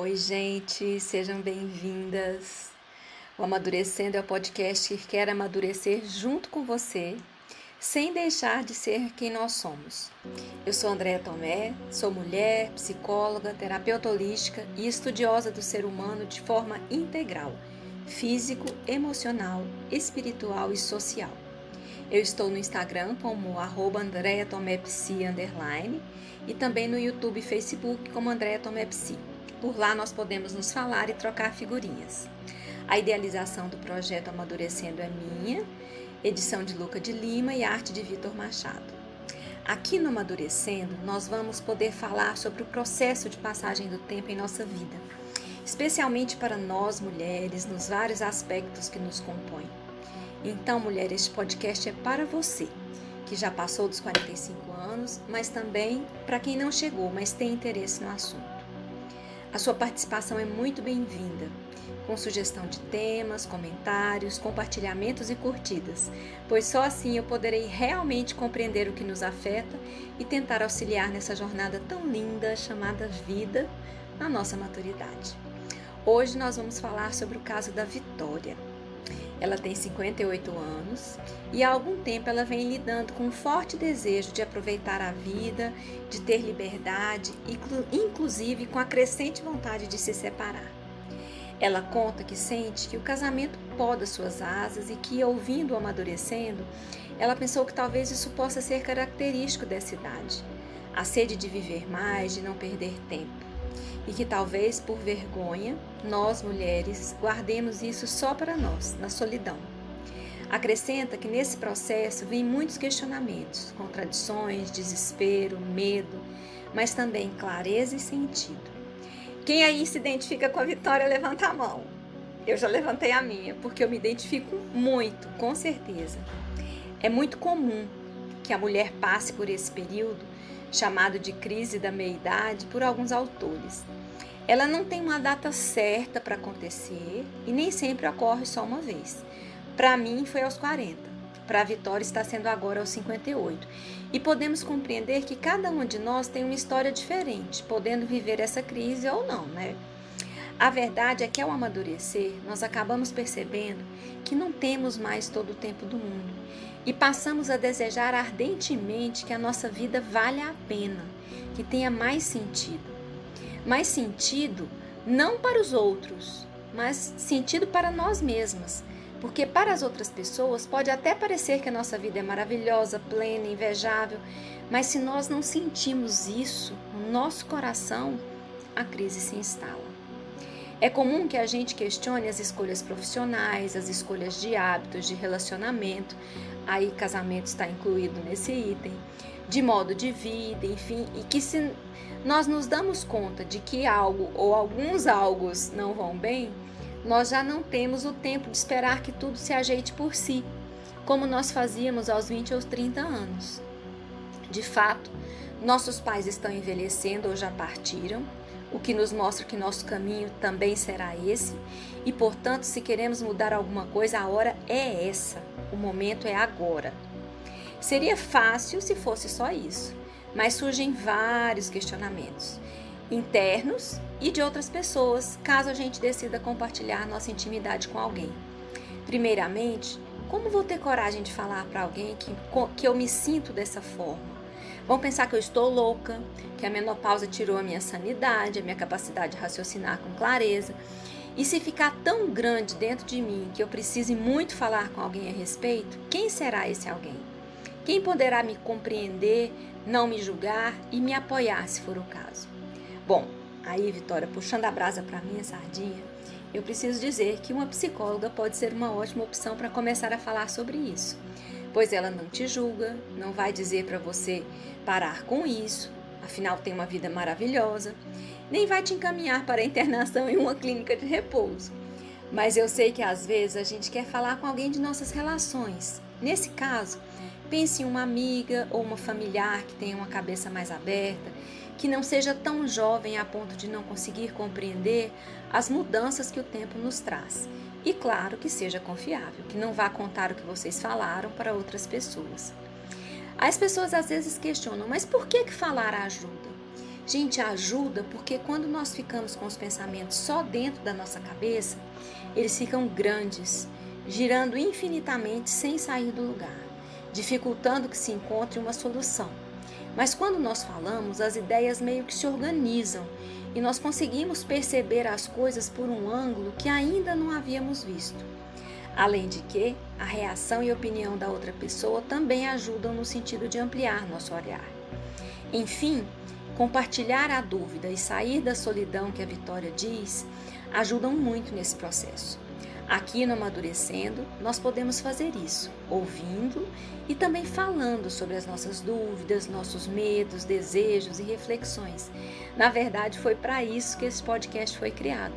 Oi, gente, sejam bem-vindas. O Amadurecendo é o podcast que quer amadurecer junto com você, sem deixar de ser quem nós somos. Eu sou Andréa Tomé, sou mulher, psicóloga, terapeuta holística e estudiosa do ser humano de forma integral, físico, emocional, espiritual e social. Eu estou no Instagram como arroba e também no YouTube e Facebook como Andréa Tomé Psi. Por lá nós podemos nos falar e trocar figurinhas. A idealização do projeto Amadurecendo é minha, edição de Luca de Lima e arte de Vitor Machado. Aqui no Amadurecendo, nós vamos poder falar sobre o processo de passagem do tempo em nossa vida, especialmente para nós mulheres, nos vários aspectos que nos compõem. Então, mulher, este podcast é para você, que já passou dos 45 anos, mas também para quem não chegou, mas tem interesse no assunto. A sua participação é muito bem-vinda, com sugestão de temas, comentários, compartilhamentos e curtidas, pois só assim eu poderei realmente compreender o que nos afeta e tentar auxiliar nessa jornada tão linda chamada vida na nossa maturidade. Hoje nós vamos falar sobre o caso da Vitória. Ela tem 58 anos e há algum tempo ela vem lidando com um forte desejo de aproveitar a vida, de ter liberdade, inclusive com a crescente vontade de se separar. Ela conta que sente que o casamento poda suas asas e que, ouvindo-o amadurecendo, ela pensou que talvez isso possa ser característico dessa idade. A sede de viver mais, de não perder tempo e que talvez por vergonha nós mulheres guardemos isso só para nós, na solidão. Acrescenta que nesse processo vem muitos questionamentos, contradições, desespero, medo, mas também clareza e sentido. Quem aí se identifica com a vitória, levanta a mão. Eu já levantei a minha, porque eu me identifico muito, com certeza. É muito comum que a mulher passe por esse período chamado de crise da meia-idade por alguns autores. Ela não tem uma data certa para acontecer e nem sempre ocorre só uma vez. Para mim foi aos 40, para a Vitória está sendo agora aos 58. E podemos compreender que cada um de nós tem uma história diferente, podendo viver essa crise ou não, né? A verdade é que ao amadurecer, nós acabamos percebendo que não temos mais todo o tempo do mundo e passamos a desejar ardentemente que a nossa vida valha a pena, que tenha mais sentido. Mais sentido não para os outros, mas sentido para nós mesmas. Porque para as outras pessoas pode até parecer que a nossa vida é maravilhosa, plena, invejável, mas se nós não sentimos isso no nosso coração, a crise se instala. É comum que a gente questione as escolhas profissionais, as escolhas de hábitos, de relacionamento, aí casamento está incluído nesse item, de modo de vida, enfim, e que se nós nos damos conta de que algo ou alguns algos não vão bem, nós já não temos o tempo de esperar que tudo se ajeite por si, como nós fazíamos aos 20 ou 30 anos. De fato, nossos pais estão envelhecendo ou já partiram, o que nos mostra que nosso caminho também será esse, e portanto, se queremos mudar alguma coisa, a hora é essa, o momento é agora. Seria fácil se fosse só isso, mas surgem vários questionamentos internos e de outras pessoas, caso a gente decida compartilhar nossa intimidade com alguém. Primeiramente, como vou ter coragem de falar para alguém que, que eu me sinto dessa forma? Vão pensar que eu estou louca, que a menopausa tirou a minha sanidade, a minha capacidade de raciocinar com clareza. E se ficar tão grande dentro de mim que eu precise muito falar com alguém a respeito, quem será esse alguém? Quem poderá me compreender, não me julgar e me apoiar se for o caso? Bom, aí, Vitória, puxando a brasa para minha sardinha, eu preciso dizer que uma psicóloga pode ser uma ótima opção para começar a falar sobre isso pois ela não te julga, não vai dizer para você parar com isso, afinal tem uma vida maravilhosa, nem vai te encaminhar para a internação em uma clínica de repouso. Mas eu sei que às vezes a gente quer falar com alguém de nossas relações. Nesse caso, pense em uma amiga ou uma familiar que tenha uma cabeça mais aberta, que não seja tão jovem a ponto de não conseguir compreender as mudanças que o tempo nos traz e claro que seja confiável, que não vá contar o que vocês falaram para outras pessoas. As pessoas às vezes questionam, mas por que, que falar ajuda? Gente, ajuda porque quando nós ficamos com os pensamentos só dentro da nossa cabeça, eles ficam grandes, girando infinitamente sem sair do lugar, dificultando que se encontre uma solução. Mas quando nós falamos, as ideias meio que se organizam e nós conseguimos perceber as coisas por um ângulo que ainda não havíamos visto. Além de que a reação e opinião da outra pessoa também ajudam no sentido de ampliar nosso olhar. Enfim, compartilhar a dúvida e sair da solidão que a Vitória diz ajudam muito nesse processo. Aqui no Amadurecendo, nós podemos fazer isso, ouvindo e também falando sobre as nossas dúvidas, nossos medos, desejos e reflexões. Na verdade, foi para isso que esse podcast foi criado,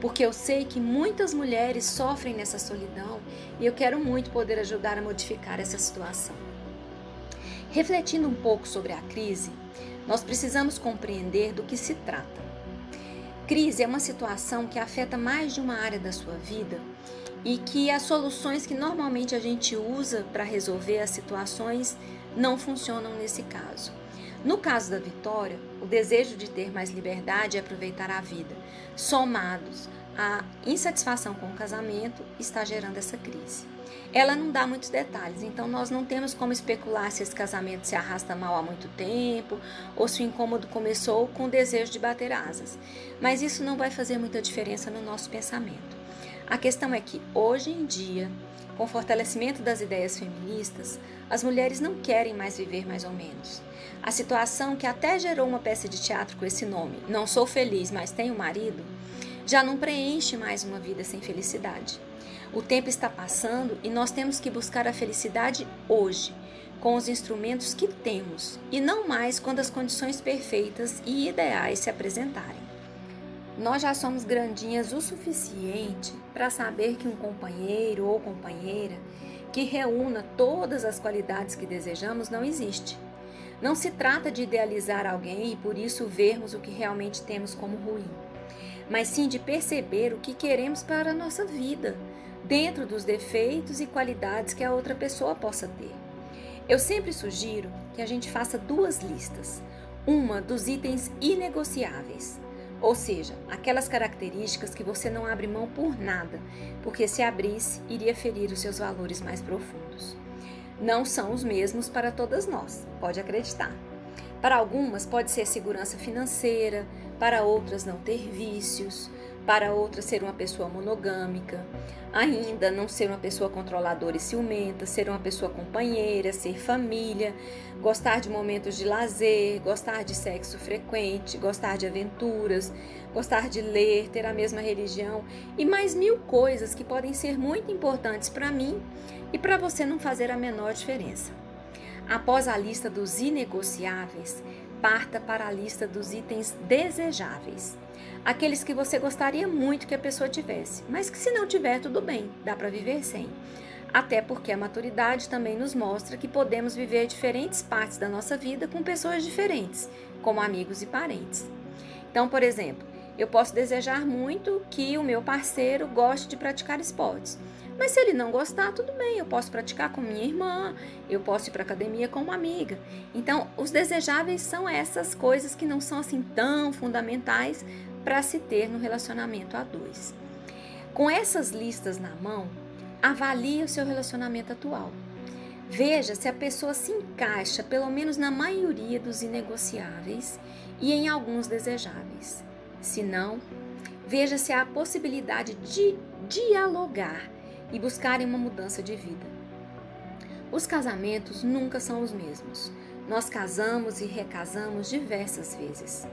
porque eu sei que muitas mulheres sofrem nessa solidão e eu quero muito poder ajudar a modificar essa situação. Refletindo um pouco sobre a crise, nós precisamos compreender do que se trata. Crise é uma situação que afeta mais de uma área da sua vida e que as soluções que normalmente a gente usa para resolver as situações não funcionam nesse caso. No caso da Vitória, o desejo de ter mais liberdade e aproveitar a vida, somados à insatisfação com o casamento, está gerando essa crise. Ela não dá muitos detalhes, então nós não temos como especular se esse casamento se arrasta mal há muito tempo ou se o incômodo começou com o desejo de bater asas. Mas isso não vai fazer muita diferença no nosso pensamento. A questão é que, hoje em dia, com o fortalecimento das ideias feministas, as mulheres não querem mais viver mais ou menos. A situação que até gerou uma peça de teatro com esse nome, Não Sou Feliz, mas Tenho Marido, já não preenche mais uma vida sem felicidade. O tempo está passando e nós temos que buscar a felicidade hoje, com os instrumentos que temos, e não mais quando as condições perfeitas e ideais se apresentarem. Nós já somos grandinhas o suficiente para saber que um companheiro ou companheira que reúna todas as qualidades que desejamos não existe. Não se trata de idealizar alguém e por isso vermos o que realmente temos como ruim, mas sim de perceber o que queremos para a nossa vida, dentro dos defeitos e qualidades que a outra pessoa possa ter. Eu sempre sugiro que a gente faça duas listas: uma dos itens inegociáveis ou seja, aquelas características que você não abre mão por nada, porque se abrisse, iria ferir os seus valores mais profundos. Não são os mesmos para todas nós, pode acreditar. Para algumas pode ser segurança financeira, para outras não ter vícios, para outra ser uma pessoa monogâmica, ainda não ser uma pessoa controladora e ciumenta, ser uma pessoa companheira, ser família, gostar de momentos de lazer, gostar de sexo frequente, gostar de aventuras, gostar de ler, ter a mesma religião e mais mil coisas que podem ser muito importantes para mim e para você não fazer a menor diferença. Após a lista dos inegociáveis, parta para a lista dos itens desejáveis aqueles que você gostaria muito que a pessoa tivesse, mas que se não tiver, tudo bem, dá para viver sem. Até porque a maturidade também nos mostra que podemos viver diferentes partes da nossa vida com pessoas diferentes, como amigos e parentes. Então, por exemplo, eu posso desejar muito que o meu parceiro goste de praticar esportes. Mas se ele não gostar, tudo bem, eu posso praticar com minha irmã, eu posso ir para academia com uma amiga. Então, os desejáveis são essas coisas que não são assim tão fundamentais, para se ter no relacionamento a dois. Com essas listas na mão, avalie o seu relacionamento atual. Veja se a pessoa se encaixa pelo menos na maioria dos inegociáveis e em alguns desejáveis. Se não, veja se há a possibilidade de dialogar e buscarem uma mudança de vida. Os casamentos nunca são os mesmos. Nós casamos e recasamos diversas vezes.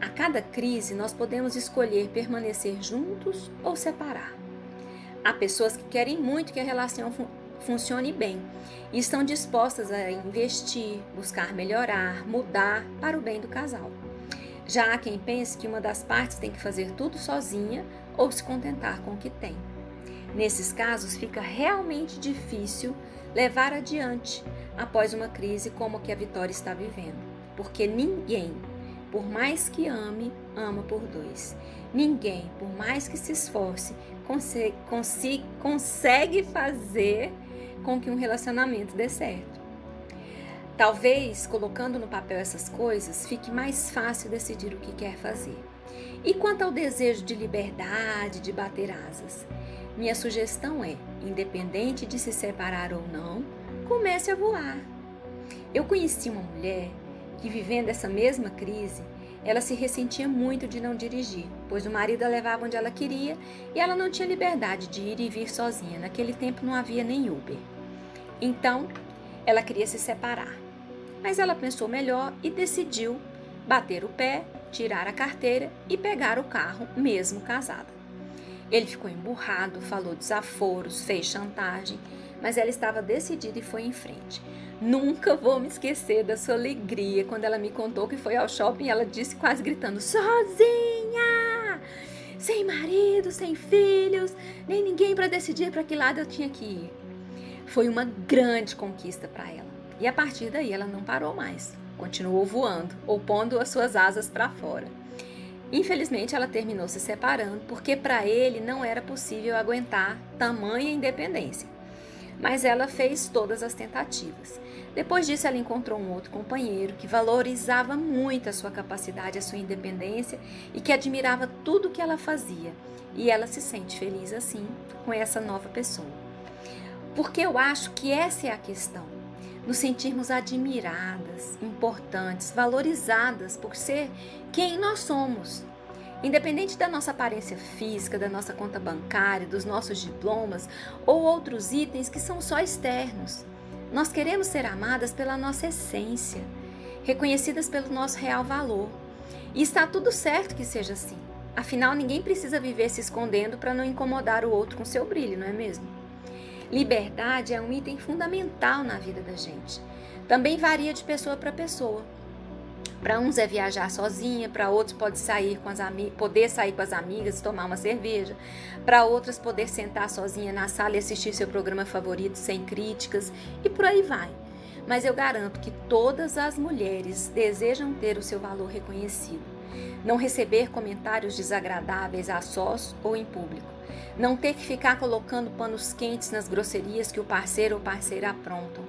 A cada crise, nós podemos escolher permanecer juntos ou separar. Há pessoas que querem muito que a relação fun funcione bem e estão dispostas a investir, buscar melhorar, mudar para o bem do casal. Já há quem pense que uma das partes tem que fazer tudo sozinha ou se contentar com o que tem. Nesses casos, fica realmente difícil levar adiante após uma crise como a que a Vitória está vivendo, porque ninguém por mais que ame, ama por dois. Ninguém, por mais que se esforce, consegue, consegue fazer com que um relacionamento dê certo. Talvez, colocando no papel essas coisas, fique mais fácil decidir o que quer fazer. E quanto ao desejo de liberdade, de bater asas? Minha sugestão é, independente de se separar ou não, comece a voar. Eu conheci uma mulher que, vivendo essa mesma crise, ela se ressentia muito de não dirigir, pois o marido a levava onde ela queria e ela não tinha liberdade de ir e vir sozinha. Naquele tempo não havia nem Uber. Então, ela queria se separar. Mas ela pensou melhor e decidiu bater o pé, tirar a carteira e pegar o carro, mesmo casada. Ele ficou emburrado, falou desaforos, fez chantagem, mas ela estava decidida e foi em frente. Nunca vou me esquecer da sua alegria quando ela me contou que foi ao shopping e ela disse quase gritando: sozinha! Sem marido, sem filhos, nem ninguém para decidir para que lado eu tinha que ir. Foi uma grande conquista para ela. E a partir daí ela não parou mais. Continuou voando ou pondo as suas asas para fora. Infelizmente, ela terminou se separando porque para ele não era possível aguentar tamanha independência. Mas ela fez todas as tentativas. Depois disso, ela encontrou um outro companheiro que valorizava muito a sua capacidade, a sua independência e que admirava tudo que ela fazia. E ela se sente feliz assim com essa nova pessoa. Porque eu acho que essa é a questão. Nos sentirmos admiradas, importantes, valorizadas por ser quem nós somos. Independente da nossa aparência física, da nossa conta bancária, dos nossos diplomas ou outros itens que são só externos. Nós queremos ser amadas pela nossa essência, reconhecidas pelo nosso real valor. E está tudo certo que seja assim. Afinal, ninguém precisa viver se escondendo para não incomodar o outro com seu brilho, não é mesmo? Liberdade é um item fundamental na vida da gente. Também varia de pessoa para pessoa. Para uns é viajar sozinha, para outros pode sair com as poder sair com as amigas, tomar uma cerveja. Para outras poder sentar sozinha na sala e assistir seu programa favorito sem críticas e por aí vai. Mas eu garanto que todas as mulheres desejam ter o seu valor reconhecido. Não receber comentários desagradáveis a sós ou em público. Não ter que ficar colocando panos quentes nas grosserias que o parceiro ou parceira aprontam.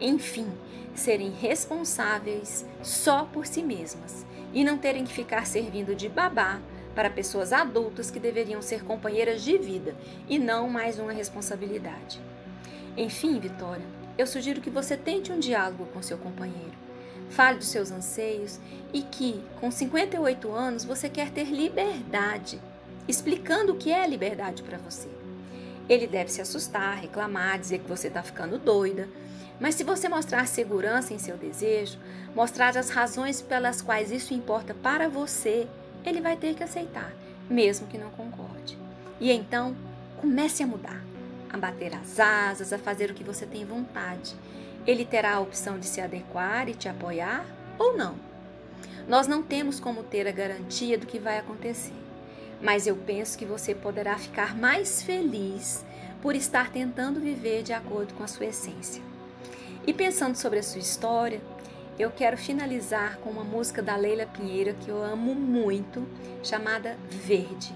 Enfim, serem responsáveis só por si mesmas e não terem que ficar servindo de babá para pessoas adultas que deveriam ser companheiras de vida e não mais uma responsabilidade. Enfim, Vitória, eu sugiro que você tente um diálogo com seu companheiro. Fale dos seus anseios e que, com 58 anos, você quer ter liberdade, explicando o que é liberdade para você. Ele deve se assustar, reclamar, dizer que você está ficando doida, mas se você mostrar segurança em seu desejo, mostrar as razões pelas quais isso importa para você, ele vai ter que aceitar, mesmo que não concorde. E então, comece a mudar, a bater as asas, a fazer o que você tem vontade. Ele terá a opção de se adequar e te apoiar ou não. Nós não temos como ter a garantia do que vai acontecer, mas eu penso que você poderá ficar mais feliz por estar tentando viver de acordo com a sua essência. E pensando sobre a sua história, eu quero finalizar com uma música da Leila Pinheiro que eu amo muito, chamada Verde.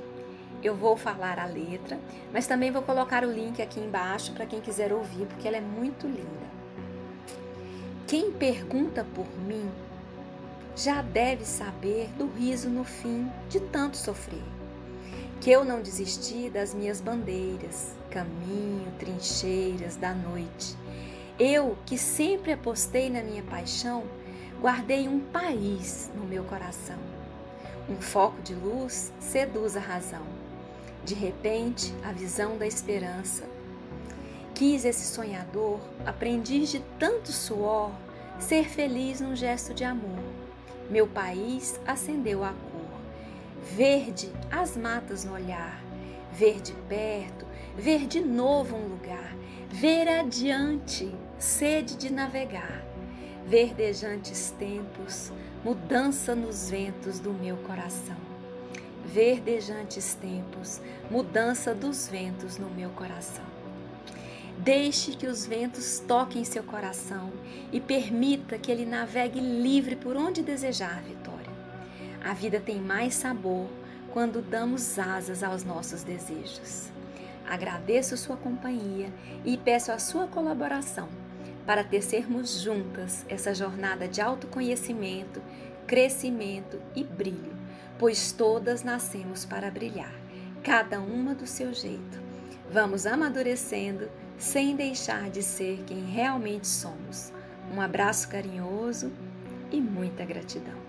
Eu vou falar a letra, mas também vou colocar o link aqui embaixo para quem quiser ouvir, porque ela é muito linda. Quem pergunta por mim já deve saber do riso no fim de tanto sofrer. Que eu não desisti das minhas bandeiras, caminho, trincheiras da noite eu, que sempre apostei na minha paixão, guardei um país no meu coração. Um foco de luz seduz a razão. De repente, a visão da esperança. Quis esse sonhador, aprendiz de tanto suor, ser feliz num gesto de amor. Meu país acendeu a cor. Verde, as matas no olhar. Verde perto, ver de novo um lugar. Ver adiante, sede de navegar, verdejantes tempos, mudança nos ventos do meu coração. Verdejantes tempos, mudança dos ventos no meu coração. Deixe que os ventos toquem seu coração e permita que ele navegue livre por onde desejar, Vitória. A vida tem mais sabor quando damos asas aos nossos desejos. Agradeço sua companhia e peço a sua colaboração para tecermos juntas essa jornada de autoconhecimento, crescimento e brilho, pois todas nascemos para brilhar, cada uma do seu jeito. Vamos amadurecendo sem deixar de ser quem realmente somos. Um abraço carinhoso e muita gratidão.